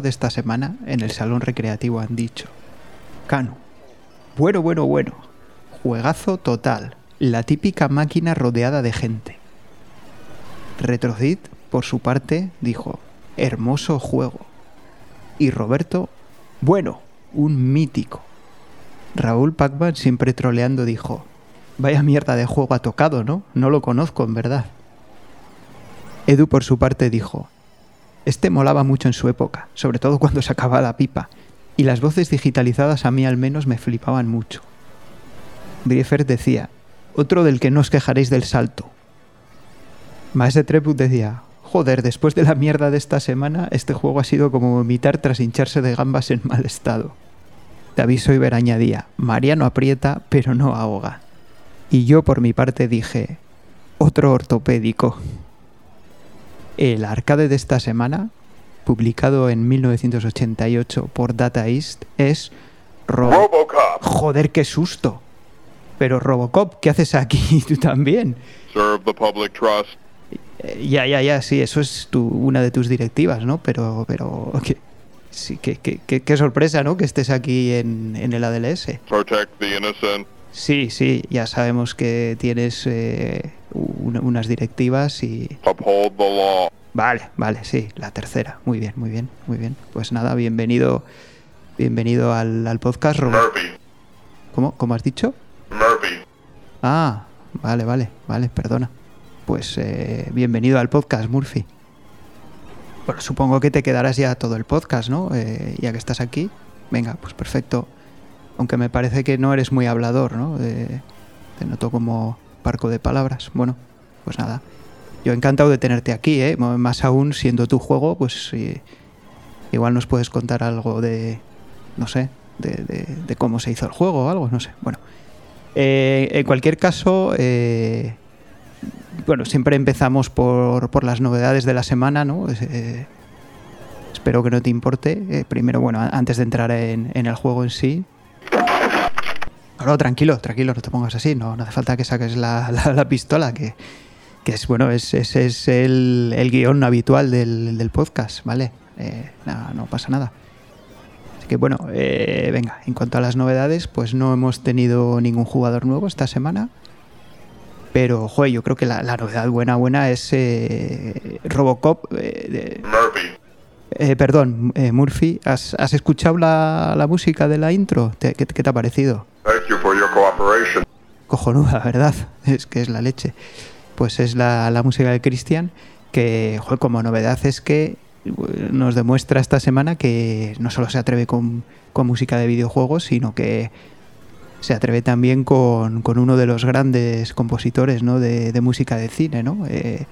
de esta semana en el salón recreativo han dicho, Canu, bueno, bueno, bueno, juegazo total, la típica máquina rodeada de gente. Retrocid, por su parte, dijo, hermoso juego. Y Roberto, bueno, un mítico. Raúl Pacman, siempre troleando, dijo, vaya mierda de juego ha tocado, ¿no? No lo conozco, en verdad. Edu, por su parte, dijo, este molaba mucho en su época, sobre todo cuando sacaba la pipa, y las voces digitalizadas a mí al menos me flipaban mucho. Briefer decía, otro del que no os quejaréis del salto. Maese Treput decía, joder, después de la mierda de esta semana, este juego ha sido como vomitar tras hincharse de gambas en mal estado. David Soiber añadía, Mariano aprieta, pero no ahoga. Y yo por mi parte dije, otro ortopédico. El arcade de esta semana, publicado en 1988 por Data East, es Robocop. Joder, qué susto. Pero Robocop, ¿qué haces aquí? Tú también. Serve the public trust. Eh, ya, ya, ya, sí, eso es tu, una de tus directivas, ¿no? Pero, pero, qué, sí, qué, qué, qué, qué sorpresa, ¿no? Que estés aquí en, en el ADLS. Protect the innocent. Sí, sí, ya sabemos que tienes eh, un- unas directivas y... Uphold the law. Vale, vale, sí, la tercera. Muy bien, muy bien, muy bien. Pues nada, bienvenido, bienvenido al, al podcast, Robert. Murphy. ¿Cómo? ¿Cómo has dicho? Murphy. Ah, vale, vale, vale, perdona. Pues eh, bienvenido al podcast, Murphy. Bueno, supongo que te quedarás ya todo el podcast, ¿no? Eh, ya que estás aquí. Venga, pues perfecto. Aunque me parece que no eres muy hablador, ¿no? Eh, te noto como parco de palabras. Bueno, pues nada. Yo encantado de tenerte aquí, ¿eh? Más aún siendo tu juego, pues igual nos puedes contar algo de, no sé, de, cómo se hizo el juego o algo, no sé. Bueno, eh, en cualquier caso, eh, bueno, siempre empezamos por, las novedades de la semana, ¿no? Es, espero que no te importe. Primero, bueno, antes de entrar en, en el juego en sí. No, tranquilo, tranquilo, no te pongas así, no, no hace falta que saques la, la- la pistola, que, que es, bueno, es, es, es el, el guion habitual del, del podcast, ¿vale? Eh, nada, no pasa nada. Así que bueno, eh, venga, en cuanto a las novedades, pues no hemos tenido ningún jugador nuevo esta semana. Pero, joder, yo creo que la, la novedad buena, buena es eh, Robocop. eh, de- Murphy. perdón, Murphy, ¿has, has escuchado la, la música de la intro? ¿Te- qué, qué te ha parecido? Thank you for your cooperation. Cojonuda, ¿verdad? Es que es la leche. Pues es la, la música de Cristian, que, como novedad es que eh, nos demuestra esta semana que no solo se atreve con, con música de videojuegos, sino que se atreve también con, con uno de los grandes compositores ¿no? de, de música de cine, ¿no? Eh,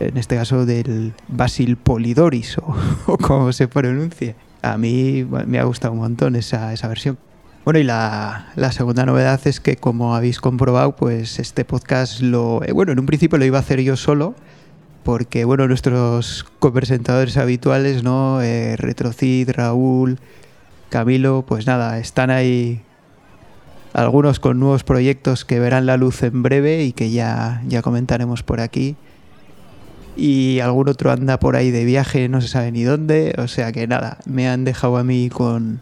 en este caso del Basil Polidoris, o, o como se pronuncie. A mí me ha gustado un montón esa, esa versión. Bueno, y la, segunda novedad es que, como habéis comprobado, pues este podcast lo. eh, bueno, en un principio lo iba a hacer yo solo, porque, bueno, nuestros copresentadores habituales, ¿no? Eh, Retrocid, Raúl, Camilo, pues nada, están ahí algunos con nuevos proyectos que verán la luz en breve y que ya, ya comentaremos por aquí. Y algún otro anda por ahí de viaje, no se sabe ni dónde. O sea que nada, me han dejado a mí con,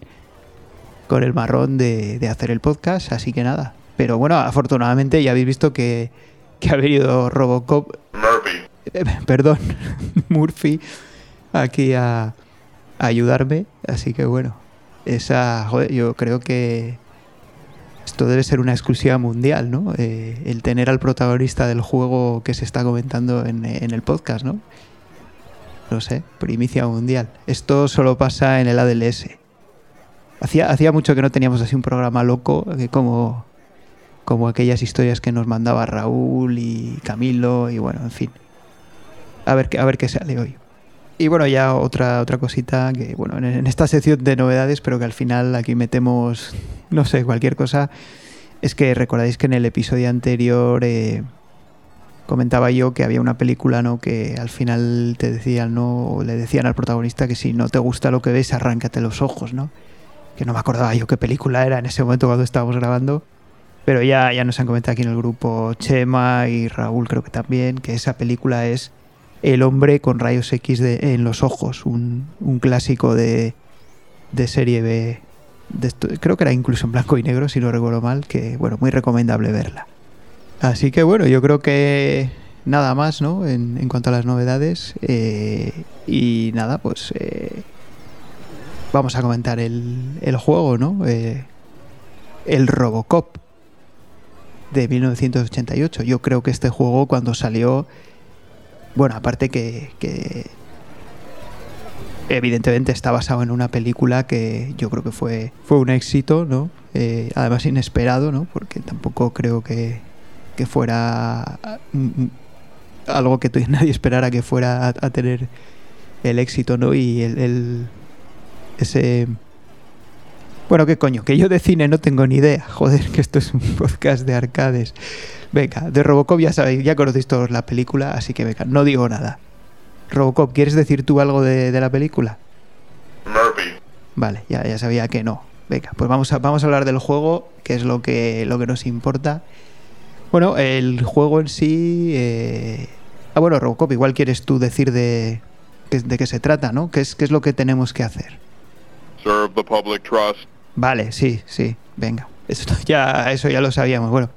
con el marrón de, de hacer el podcast, así que nada. Pero bueno, afortunadamente ya habéis visto que, que ha venido Robocop, Murphy. eh, perdón, Murphy, aquí a, a ayudarme. Así que bueno, esa, joder, yo creo que esto debe ser una exclusiva mundial, ¿no? Eh, el tener al protagonista del juego que se está comentando en, en el podcast, ¿no? No sé, primicia mundial. Esto solo pasa en el ADLS. Hacía, hacía mucho que no teníamos así un programa loco, que como, como aquellas historias que nos mandaba Raúl y Camilo, y bueno, en fin. A ver, a ver qué sale hoy. Y bueno, ya otra, otra cosita que, bueno, en, en esta sección de novedades, pero que al final aquí metemos, no sé, cualquier cosa, es que recordáis que en el episodio anterior eh, comentaba yo que había una película, ¿no? Que al final te decían, ¿no? O le decían al protagonista que si no te gusta lo que ves, arráncate los ojos, ¿no? Que no me acordaba yo qué película era en ese momento cuando estábamos grabando. Pero ya, ya nos han comentado aquí en el grupo Chema y Raúl creo que también, que esa película es el hombre con rayos X de- en los ojos, un, un clásico de, de serie B. creo que era incluso en blanco y negro, si no recuerdo mal, que bueno, muy recomendable verla. Así que bueno, yo creo que nada más, ¿no? En, en cuanto a las novedades. eh, y nada, pues eh, vamos a comentar el, el juego, ¿no? Eh, el Robocop de 1988. Yo creo que este juego cuando salió, bueno, aparte que, que evidentemente está basado en una película que yo creo que fue, fue un éxito, ¿no? Eh, además inesperado, ¿no? Porque tampoco creo que, que fuera mm, mm, algo que nadie esperara que fuera a, tener el éxito, ¿no? Y el- ese bueno, qué coño, que yo de cine no tengo ni idea. Joder, que esto es un podcast de arcades. Venga, de Robocop ya sabéis, ya conocéis todos la película, así que venga, no digo nada. Robocop, ¿quieres decir tú algo de, de la película? Murphy. Vale, ya, ya sabía que no. Venga, pues vamos a, vamos a hablar del juego, que es lo que, lo que nos importa. Bueno, el juego en sí... eh, Ah, bueno, Robocop, igual quieres tú decir de, de, de qué se trata, ¿no? ¿Qué es, ¿Qué es lo que tenemos que hacer? Serve the public trust. Vale, sí, sí, venga. Esto ya, eso ya lo sabíamos. Bueno,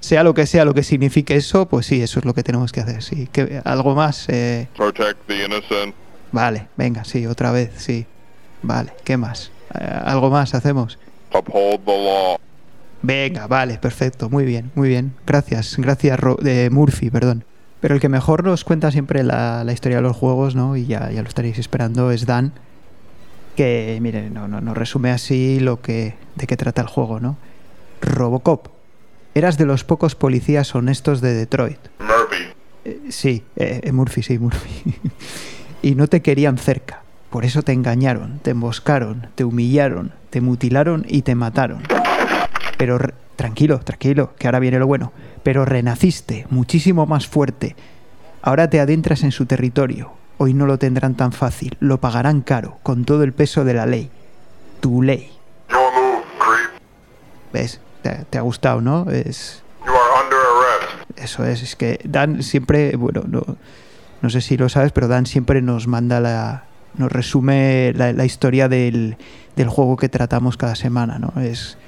sea lo que sea lo que signifique eso, pues sí, eso es lo que tenemos que hacer. Sí, que algo más. Eh, Protect the innocent. vale, venga, sí, otra vez, sí. Vale, ¿qué más? Eh, algo más hacemos. Uphold the law. Venga, vale, perfecto, muy bien, muy bien. Gracias, gracias Ro- de Murphy, perdón. Pero el que mejor nos cuenta siempre la, la historia de los juegos, ¿no? Y ya, ya lo estaréis esperando, es Dan. Que, mire, no, no, nos resume así lo que, de qué trata el juego, ¿no? Robocop. Eras de los pocos policías honestos de Detroit. Murphy. Eh, sí, eh, eh, Murphy, sí, Murphy. y no te querían cerca. Por eso te engañaron, te emboscaron, te humillaron, te mutilaron y te mataron. Pero tranquilo, tranquilo, que ahora viene lo bueno. Pero renaciste, muchísimo más fuerte. Ahora te adentras en su territorio. Hoy no lo tendrán tan fácil, lo pagarán caro, con todo el peso de la ley. Tu ley. Your move, creep. ¿Ves? Te, te ha gustado, ¿no? Es, You are under arrest. Eso es, es que Dan siempre, bueno, no, no sé si lo sabes, pero Dan siempre nos manda la, nos resume la, la historia del, del juego que tratamos cada semana, ¿no? Es,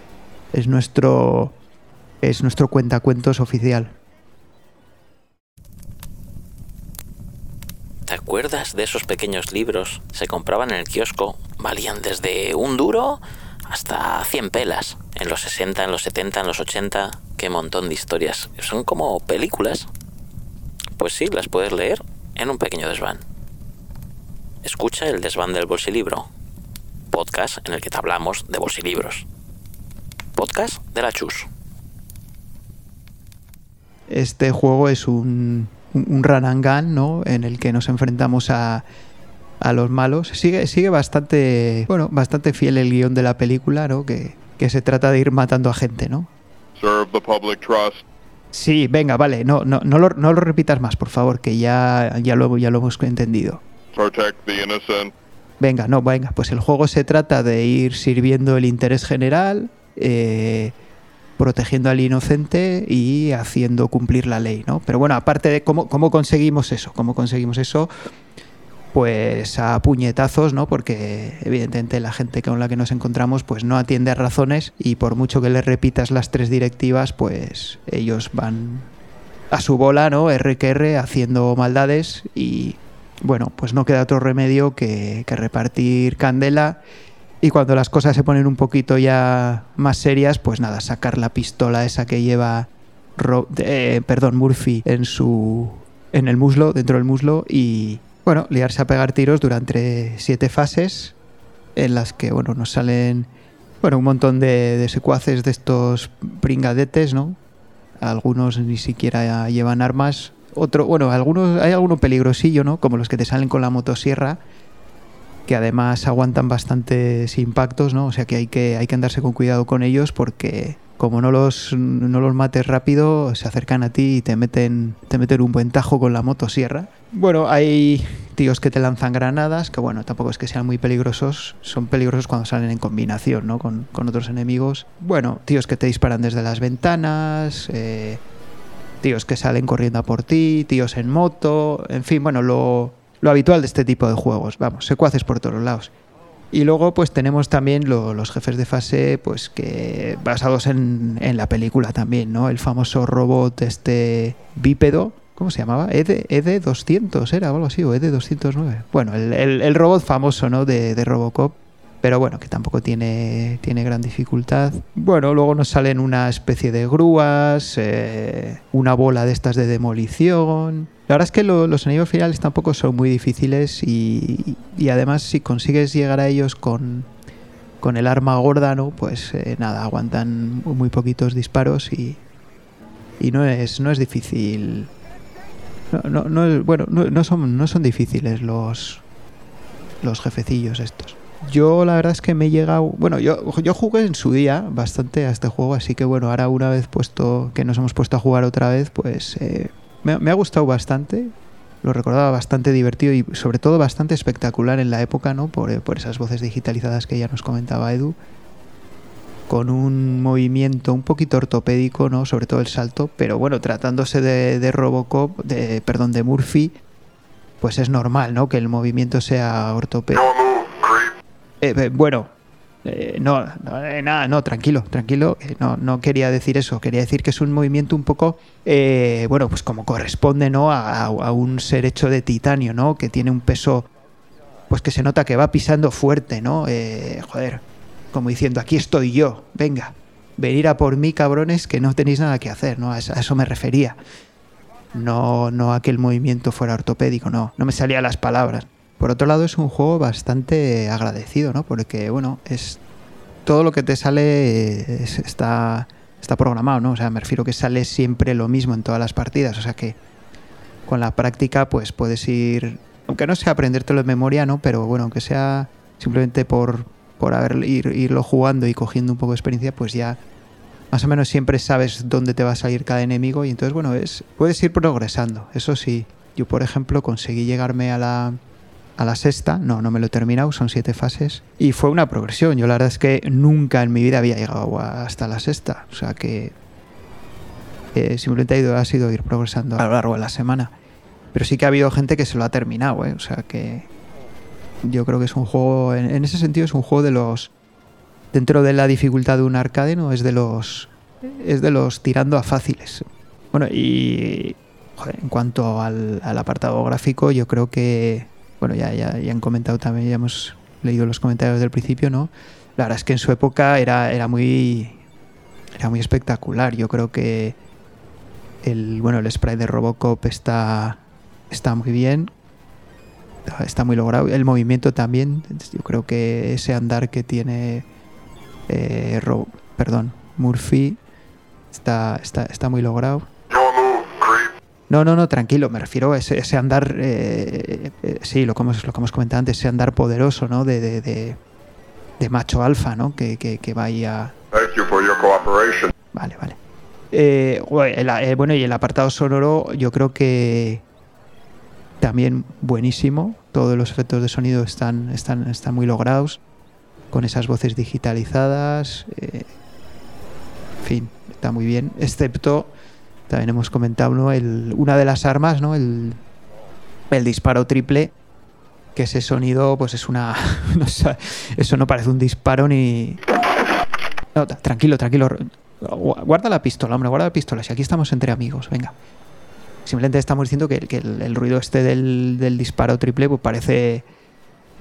es nuestro, es nuestro cuentacuentos oficial. ¿Te acuerdas de esos pequeños libros? Se compraban en el kiosco, valían desde un duro hasta 100 pelas. En los 60, en los 70, en los 80, qué montón de historias. Son como películas. Pues sí, las puedes leer en un pequeño desván. Escucha el desván del bolsilibro. Podcast en el que te hablamos de bolsilibros. Podcast de la Chus. Este juego es un, un, un run and gun, ¿no? En el que nos enfrentamos a, a los malos. Sigue, sigue bastante, bueno, bastante fiel el guion de la película, ¿no? Que, que se trata de ir matando a gente, ¿no? Serve the public trust. Sí, venga, vale, no, no, no, lo, no lo repitas más, por favor, que ya, ya, lo, ya lo hemos entendido. Protect the innocent. Venga, no, venga, pues el juego se trata de ir sirviendo el interés general, eh, protegiendo al inocente y haciendo cumplir la ley, ¿no? Pero bueno, aparte de cómo, cómo conseguimos eso, cómo conseguimos eso, pues a puñetazos, ¿no? Porque evidentemente la gente con la que nos encontramos pues no atiende a razones y por mucho que les repitas las tres directivas, pues ellos van a su bola, ¿no? R que R haciendo maldades y bueno, pues no queda otro remedio que, que repartir candela y cuando las cosas se ponen un poquito ya más serias, pues nada, sacar la pistola esa que lleva eh, perdón, Murphy en su en el muslo, dentro del muslo y bueno, liarse a pegar tiros durante siete fases en las que bueno, nos salen bueno, un montón de, de secuaces de estos pringadetes, ¿no? Algunos ni siquiera llevan armas. Otro, bueno, algunos hay alguno peligrosillo, ¿no? Como los que te salen con la motosierra que además aguantan bastantes impactos, ¿no? O sea que hay que, hay que andarse con cuidado con ellos porque como no los, no los mates rápido, se acercan a ti y te meten, te meten un buen tajo con la motosierra. Bueno, hay tíos que te lanzan granadas, que bueno, tampoco es que sean muy peligrosos, son peligrosos cuando salen en combinación, ¿no? Con, con otros enemigos. Bueno, tíos que te disparan desde las ventanas, eh, tíos que salen corriendo a por ti, tíos en moto, en fin, bueno, lo, lo habitual de este tipo de juegos, vamos, secuaces por todos lados. Y luego pues tenemos también lo- los jefes de fase pues que basados en, en la película también, ¿no? El famoso robot este bípedo, ¿cómo se llamaba? ED, ED200 era o algo así, o ED209. Bueno, el, el- robot famoso, ¿no? De Robocop. Pero bueno, que tampoco tiene, tiene gran dificultad. Bueno, luego nos salen una especie de grúas, eh, una bola de estas de demolición. La verdad es que lo- los enemigos finales tampoco son muy difíciles y, y además si consigues llegar a ellos con, con el arma gorda, ¿no? Pues eh, nada, aguantan muy poquitos disparos y, y no es, no es difícil. No, no, no bueno, no, no son, no son difíciles los, los jefecillos estos. Yo la verdad es que me he llegado... Bueno, yo, yo jugué en su día bastante a este juego, así que bueno, ahora una vez puesto que nos hemos puesto a jugar otra vez, pues eh, me, ha gustado bastante. Lo recordaba bastante divertido y sobre todo bastante espectacular en la época, ¿no? Por, eh, por esas voces digitalizadas que ya nos comentaba Edu. Con un movimiento un poquito ortopédico, ¿no? Sobre todo el salto. Pero bueno, tratándose de, de Robocop, de, perdón, de Murphy, pues es normal, ¿no? Que el movimiento sea ortopédico. Eh, eh, bueno, eh, no, nada, no, tranquilo, tranquilo. no, no quería decir eso. Quería decir que es un movimiento un poco, bueno, pues como corresponde, ¿no? A, un ser hecho de titanio, ¿no? Que tiene un peso, pues que se nota que va pisando fuerte, ¿no? Joder, como diciendo, aquí estoy yo, venga, venir a por mí, cabrones, que no tenéis nada que hacer, ¿no? A eso, me refería. No, no a que el movimiento fuera ortopédico, no, no me salían las palabras. Por otro lado, es un juego bastante agradecido, ¿no? Porque, bueno, es todo lo que te sale eh, es- está, está programado, ¿no? O sea, me refiero que sale siempre lo mismo en todas las partidas. O sea que con la práctica, pues puedes ir, aunque no sea aprendértelo de memoria, ¿no? Pero bueno, aunque sea simplemente por, por haber, ir, irlo jugando y cogiendo un poco de experiencia, pues ya más o menos siempre sabes dónde te va a salir cada enemigo y entonces, bueno, es, puedes ir progresando. Eso sí, yo por ejemplo conseguí llegarme a la, a la sexta, no, no me lo he terminado, son siete fases, y fue una progresión. Yo la verdad es que nunca en mi vida había llegado hasta la sexta, o sea que eh, simplemente ha, ido, ha sido ir progresando a lo largo de la semana. Pero sí que ha habido gente que se lo ha terminado, ¿eh? o sea que yo creo que es un juego, en, ese sentido es un juego de los, dentro de la dificultad de un arcade, ¿no? Es de los, es de los tirando a fáciles. Bueno, y joder, en cuanto al apartado gráfico, yo creo que, bueno, ya, ya, ya han comentado también, ya hemos leído los comentarios del principio, ¿no? La verdad es que en su época era, era muy era muy espectacular. Yo creo que el bueno el spray de Robocop está está muy bien, está- muy logrado. El movimiento también. Yo creo que ese andar que tiene eh, Ro- perdón Murphy está está está muy logrado. No, no, no, tranquilo, me refiero a ese, ese andar, eh, eh, sí, lo que, hemos, lo que hemos comentado antes, ese andar poderoso, ¿no? De, de, de, de macho alfa, ¿no? Que, que, que va ahí a... Thank you for your cooperation. Vale, vale. Eh, bueno, eh, bueno, y el apartado sonoro yo creo que también buenísimo. Todos los efectos de sonido están, están, están muy logrados, con esas voces digitalizadas. eh, en fin, está muy bien, excepto, también hemos comentado, ¿no? El, una de las armas, ¿no? El, el disparo triple, que ese sonido, pues es una... eso no parece un disparo ni... No, tra- tranquilo, tranquilo. Gu- Guarda la pistola, hombre, guarda la pistola. Si aquí estamos entre amigos, venga. Simplemente estamos diciendo que, que el, ruido este del, del disparo triple pues parece,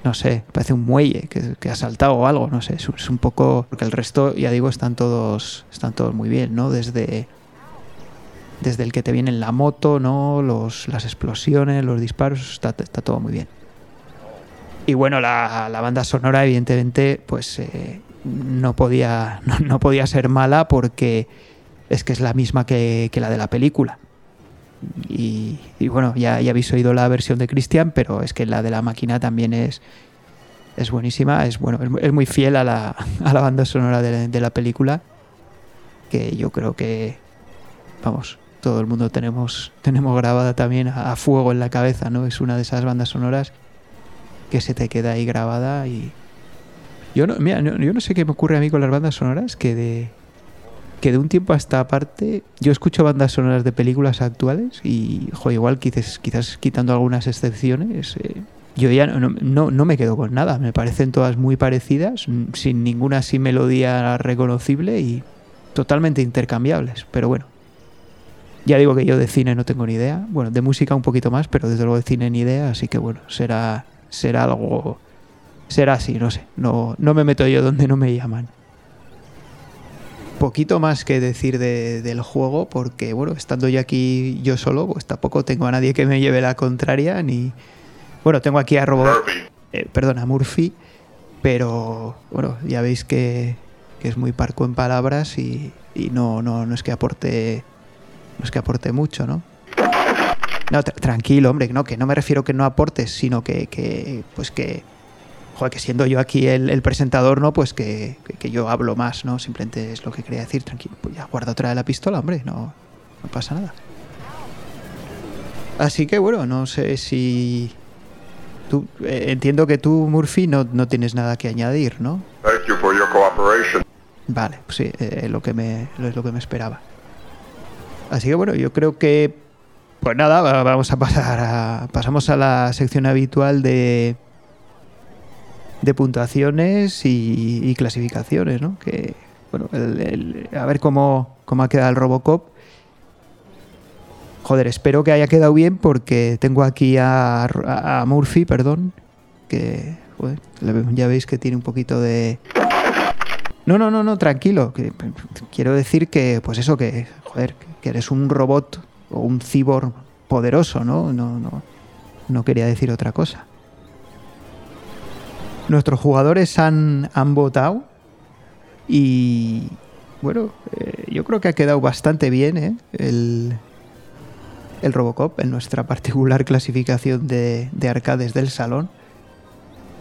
no sé, parece un muelle que, que ha saltado o algo, no sé. Es, es un poco... Porque el resto, ya digo, están todos, están todos muy bien, ¿no? Desde, desde el que te viene en la moto, ¿no? Los, las explosiones, los disparos, está, está todo muy bien. Y bueno, la, la banda sonora, evidentemente, pues eh, no, podía, no, podía ser mala porque es que es la misma que, la de la película. Y, bueno, ya, ya habéis oído la versión de Christian, pero es que la de la máquina también es, es buenísima. Es, bueno, es, es muy fiel a la, a la banda sonora de la película. Que yo creo que, vamos, todo el mundo tenemos, tenemos grabada también a, fuego en la cabeza, ¿no? Es una de esas bandas sonoras que se te queda ahí grabada y yo no, mira, no- yo no sé qué me ocurre a mí con las bandas sonoras que de que de un tiempo a esta parte yo escucho bandas sonoras de películas actuales y, jo, igual quizás, quizás quitando algunas excepciones, eh, yo ya no, no, no me quedo con nada. Me parecen todas muy parecidas, mm, sin ninguna así melodía reconocible y totalmente intercambiables. Pero bueno, ya digo que yo de cine no tengo ni idea. Bueno, de música un poquito más, pero desde luego de cine ni idea. Así que bueno, será, será algo. Será así, no sé. No, no me meto yo donde no me llaman. Poquito más que decir de- del juego, porque bueno, estando yo aquí yo solo, pues tampoco tengo a nadie que me lleve la contraria, ni. Bueno, tengo aquí a Robo. Murphy. eh, perdón, a Murphy, pero bueno, ya veis que, que es muy parco en palabras y, y no, no, no es que aporte no es que aporte mucho, ¿no? No, tra- tranquilo, hombre, no, que no me refiero que no aportes, sino que, que pues que, joder, que siendo yo aquí el, el presentador, ¿no? Pues que, que- que yo hablo más, ¿no? Simplemente es lo que quería decir, tranquilo. Pues ya guarda otra de la pistola, hombre, no, no pasa nada. Así que bueno, no sé si... Tú, eh, entiendo que tú, Murphy, no, no tienes nada que añadir, ¿no? Thank you for your cooperation. Vale, pues sí, eh, lo que me, es lo que me esperaba. Así que bueno, yo creo que, pues nada, va- vamos a pasar a, pasamos a la sección habitual de, de puntuaciones y, y clasificaciones, ¿no? Que, bueno, el- a ver cómo, cómo ha quedado el Robocop. Joder, espero que haya quedado bien porque tengo aquí a, Murphy, perdón, que, ya veis que tiene un poquito de, no, no, no, no, tranquilo. Quiero decir que, pues eso, que, joder, que eres un robot o un cibor poderoso, ¿no? No, no, no quería decir otra cosa. Nuestros jugadores han, han votado y, bueno, eh, yo creo que ha quedado bastante bien, ¿eh? El, el Robocop en nuestra particular clasificación de, de arcades del salón,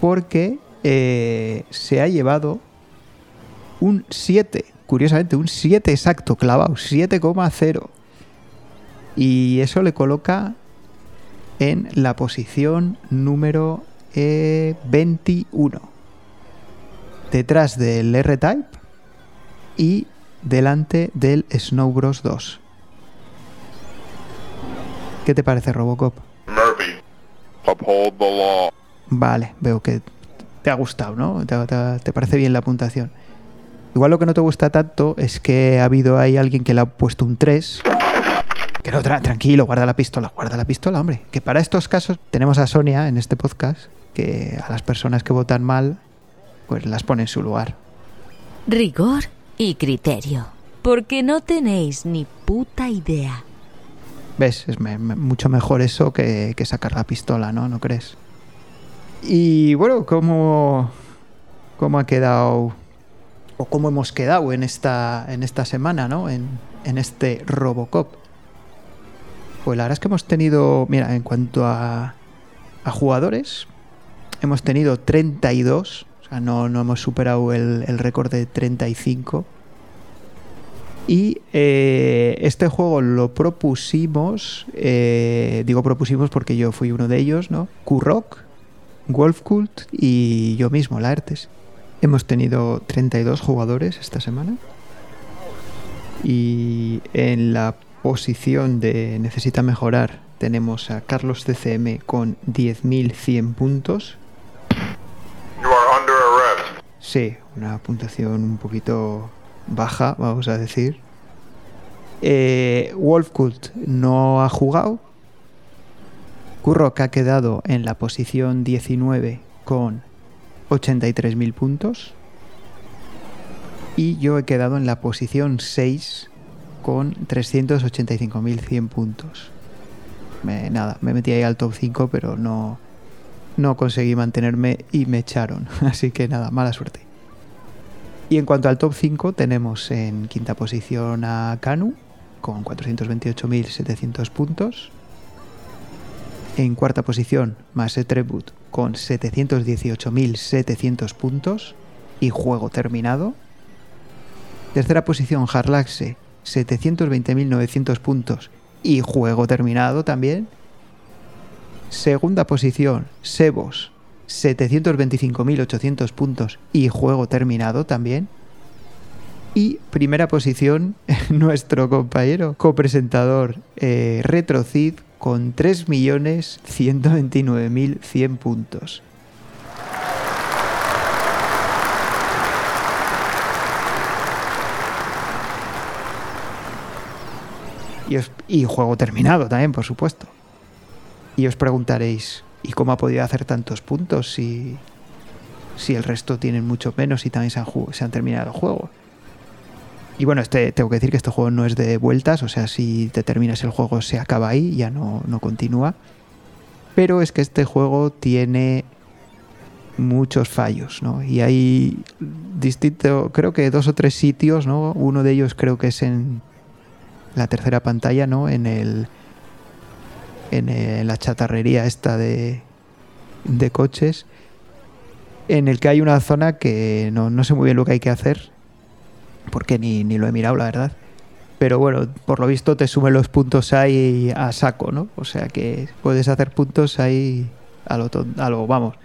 porque eh, se ha llevado un 7, curiosamente, un 7 exacto, clavado, 7,0. Y eso le coloca en la posición número eh, 21. Detrás del R-Type y delante del Snow Bros 2. ¿Qué te parece Robocop? Murphy. Uphold the law. Vale, veo que te ha gustado, ¿no? Te, te- te parece bien la puntuación. Igual lo que no te gusta tanto es que ha habido ahí alguien que le ha puesto un 3. Que no, tra- tranquilo, guarda la pistola, guarda la pistola, hombre. Que para estos casos tenemos a Sonia en este podcast, que a las personas que votan mal, pues las pone en su lugar. Rigor y criterio. Porque no tenéis ni puta idea. ¿Ves? Es me- mucho mejor eso que, que sacar la pistola, ¿no? ¿No crees? Y bueno, ¿cómo, cómo ha quedado o cómo hemos quedado en esta, en esta semana, ¿no? En, en este Robocop. Pues la verdad es que hemos tenido, mira, en cuanto a, a jugadores, hemos tenido 32, o sea, no, no hemos superado el, el récord de 35. Y eh, este juego lo propusimos, eh, digo propusimos porque yo fui uno de ellos, ¿no? Kurok, Wolfkult y yo mismo, Laertes. Hemos tenido 32 jugadores esta semana. Y en la posición de necesita mejorar tenemos a Carlos CCM con 10.100 puntos. You are under arrest. Sí, una puntuación un poquito baja, vamos a decir. Eh, Wolfkult no ha jugado. Kurrock ha quedado en la posición 19 con 83.000 puntos. Y yo he quedado en la posición 6 con 385.100 puntos. Nada, me metí ahí al top 5, pero no, no conseguí mantenerme y me echaron. Así que nada, mala suerte. Y en cuanto al top 5, tenemos en quinta posición a Kanu con 428.700 puntos. En cuarta posición, Maset Tribut con 718.700 puntos y juego terminado. Tercera posición, Harlaxe, 720.900 puntos y juego terminado también. Segunda posición, Sebos, 725.800 puntos y juego terminado también. Y primera posición, nuestro compañero copresentador eh, Retrocid con 3.129.100 puntos. Y, os- y juego terminado también, por supuesto. Y os preguntaréis, ¿y cómo ha podido hacer tantos puntos si, si el resto tienen mucho menos y también se han, se han terminado el juego? Y bueno, este, tengo que decir que este juego no es de vueltas, o sea, si te terminas el juego se acaba ahí, ya no, no continúa. Pero es que este juego tiene muchos fallos, ¿no? Y hay distinto, creo que dos o tres sitios, ¿no? Uno de ellos creo que es en la tercera pantalla, ¿no? En el en la chatarrería esta de, de coches, en el que hay una zona que no, no sé muy bien lo que hay que hacer, porque ni, ni lo he mirado, la verdad. Pero bueno, por lo visto te suben los puntos ahí a saco, ¿no? O sea que puedes hacer puntos ahí a lo, a lo vamos.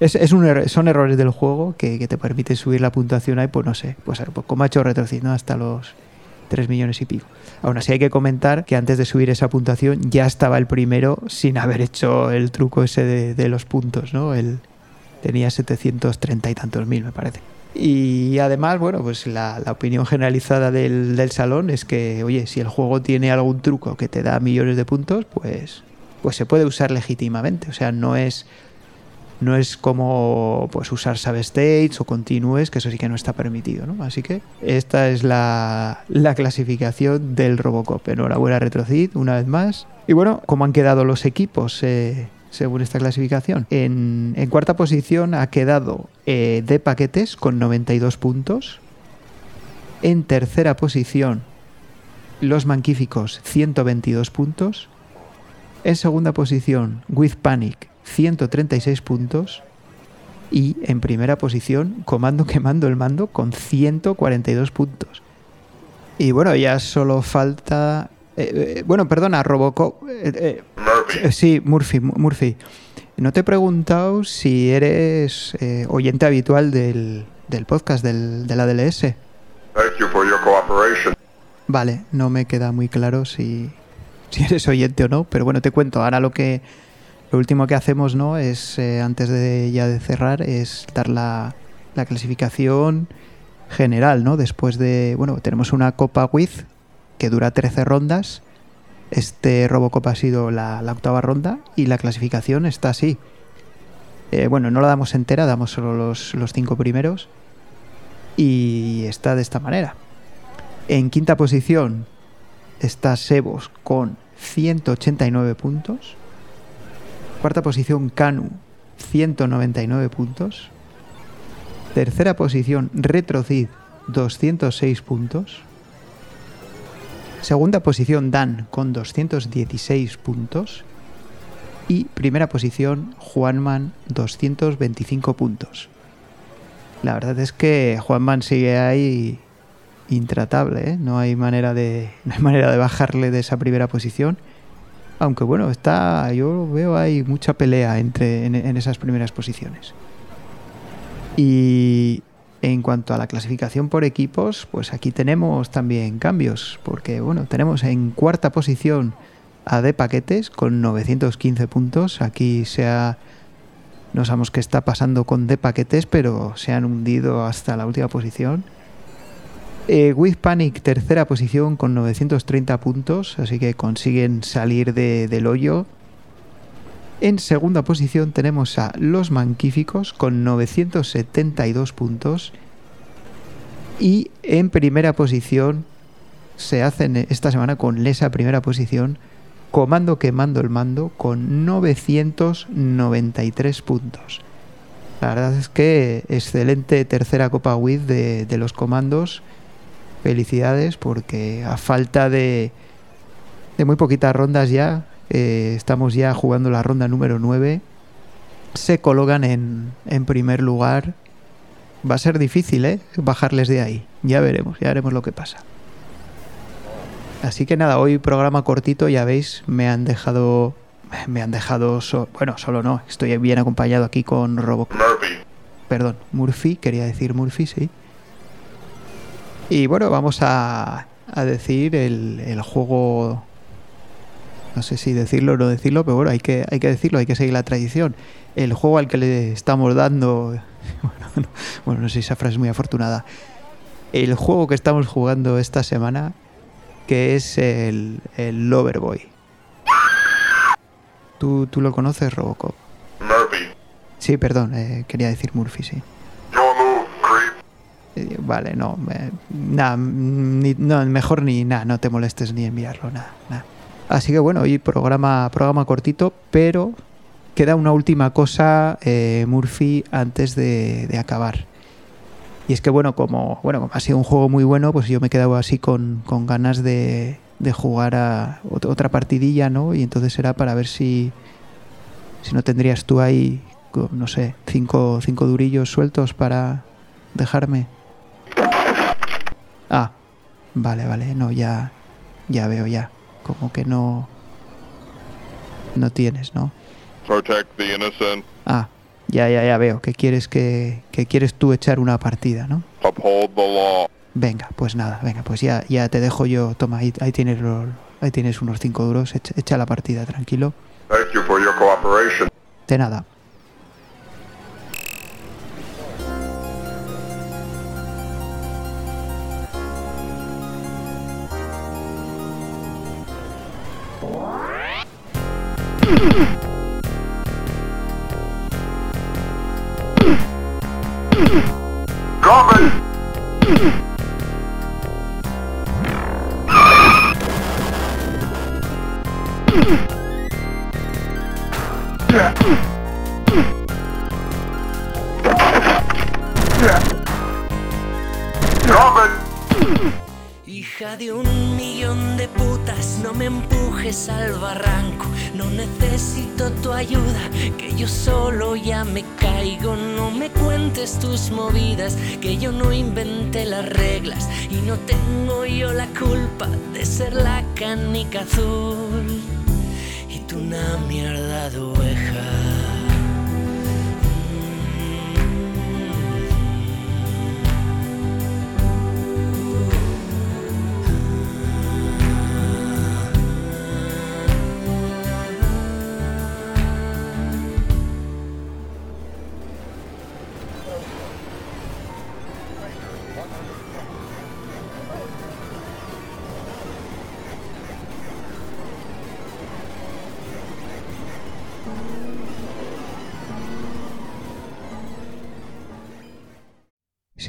Es, es un error- son errores del juego que, que te permiten subir la puntuación ahí, pues no sé, pues, pues como ha hecho Retrocid, ¿no? Hasta los 3 millones y pico. Aún así hay que comentar que antes de subir esa puntuación ya estaba el primero sin haber hecho el truco ese de, de los puntos, ¿no? El, tenía 730 y tantos mil, me parece. Y además, bueno, pues la, la opinión generalizada del, del salón es que, oye, si el juego tiene algún truco que te da millones de puntos, pues, pues se puede usar legítimamente. O sea, no es, no es como pues usar save states o continues, que eso sí que no está permitido, ¿no? Así que esta es la, la clasificación del Robocop. Enhorabuena Retrocid, una vez más. Y bueno, ¿cómo han quedado los equipos eh, según esta clasificación? En, cuarta posición ha quedado eh, de paquetes con 92 puntos. En tercera posición, los manquíficos 122 puntos. En segunda posición, With Panic 136 puntos. Y en primera posición, Comando Quemando el Mando con 142 puntos. Y bueno, ya solo falta... eh, eh, bueno, perdona, Robocop... eh, Murphy. sí, Murphy, Mu- Murphy. No te he preguntado si eres oyente habitual del, del podcast del, de la DLS. Thank you for your cooperation. Vale, no me queda muy claro si, si eres oyente o no, pero bueno, te cuento. Ahora lo que lo último que hacemos, ¿no? Es antes de ya de cerrar, es dar la, la clasificación general, ¿no? Después de, bueno, tenemos una Copa With que dura 13 rondas. Este Robocop ha sido la, octava ronda y la clasificación está así. Eh, bueno, no la damos entera, damos solo los, los cinco primeros. Y está de esta manera. En quinta posición está Sebos con 189 puntos. Cuarta posición Canu, 199 puntos. Tercera posición Retrocid, 206 puntos. Segunda posición Dan con 216 puntos. Y primera posición Juanman, 225 puntos. La verdad es que Juanman sigue ahí intratable, ¿eh? no hay manera de no hay manera de bajarle de esa primera posición. Aunque bueno, está yo veo hay mucha pelea entre en, en esas primeras posiciones. Y en cuanto a la clasificación por equipos, pues aquí tenemos también cambios, porque bueno, tenemos en cuarta posición a De Paquetes con 915 puntos. Aquí se ha no sabemos qué está pasando con De Paquetes, pero se han hundido hasta la última posición. Eh, With Panic, tercera posición con 930 puntos, así que consiguen salir de- del hoyo. En segunda posición tenemos a Los Manquíficos con 972 puntos. Y en primera posición se hacen esta semana con esa primera posición Comando Quemando el Mando con 993 puntos. La verdad es que excelente tercera Copa WID de, de los comandos. Felicidades porque a falta de, de muy poquitas rondas ya, eh, estamos ya jugando la ronda número 9, se colocan en, en primer lugar. Va a ser difícil, ¿eh? Bajarles de ahí. Ya veremos, ya veremos lo que pasa. Así que nada, hoy programa cortito, ya veis, me han dejado... Me han dejado... so- bueno, solo no, estoy bien acompañado aquí con Robo... Murphy. Perdón, Murphy, quería decir Murphy, sí. Y bueno, vamos a, a decir el, el juego. No sé si decirlo o no decirlo, pero bueno, hay que, hay que decirlo, hay que seguir la tradición. El juego al que le estamos dando. Bueno, no, bueno, no sé si esa frase es muy afortunada. El juego que estamos jugando esta semana, que es el, el Loverboy. ¿Tú, ¿Tú lo conoces, Robocop? Murphy. Sí, perdón, eh, quería decir Murphy, sí. Eh, Vale, no, eh, nada, ni- no, mejor ni nada, no te molestes ni en mirarlo, nada, nada. Así que bueno, hoy programa, programa cortito, pero queda una última cosa, eh, Murphy, antes de, de acabar. Y es que bueno, como bueno, como ha sido un juego muy bueno, pues yo me he quedado así con, con ganas de, de jugar a ot- otra partidilla, ¿no? Y entonces era para ver si, si no tendrías tú ahí, no sé, cinco, cinco durillos sueltos para dejarme. Ah, vale, vale, no, ya, ya veo, ya. Como que no, no tienes, ¿no? Protect the innocent. Ah, ya, ya, ya veo. Que quieres que, que quieres tú echar una partida, ¿no? Uphold the law. Venga, pues nada, venga, pues ya, ya te dejo yo. Toma, ahí, ahí tienes los- ahí tienes unos cinco duros. Echa, echa la partida, tranquilo. Thank you for your cooperation. De nada. Mm-hmm. That's.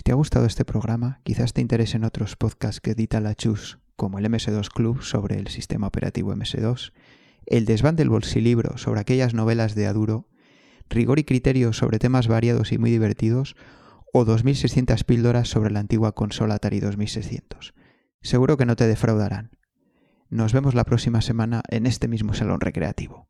Te ha gustado este programa, quizás te interesen otros podcasts que edita la Chus, como el MS2 Club sobre el sistema operativo MS2, el desván del bolsilibro sobre aquellas novelas de Aduro, rigor y criterio sobre temas variados y muy divertidos, o 2600 píldoras sobre la antigua consola Atari 2600. Seguro que no te defraudarán. Nos vemos la próxima semana en este mismo salón recreativo.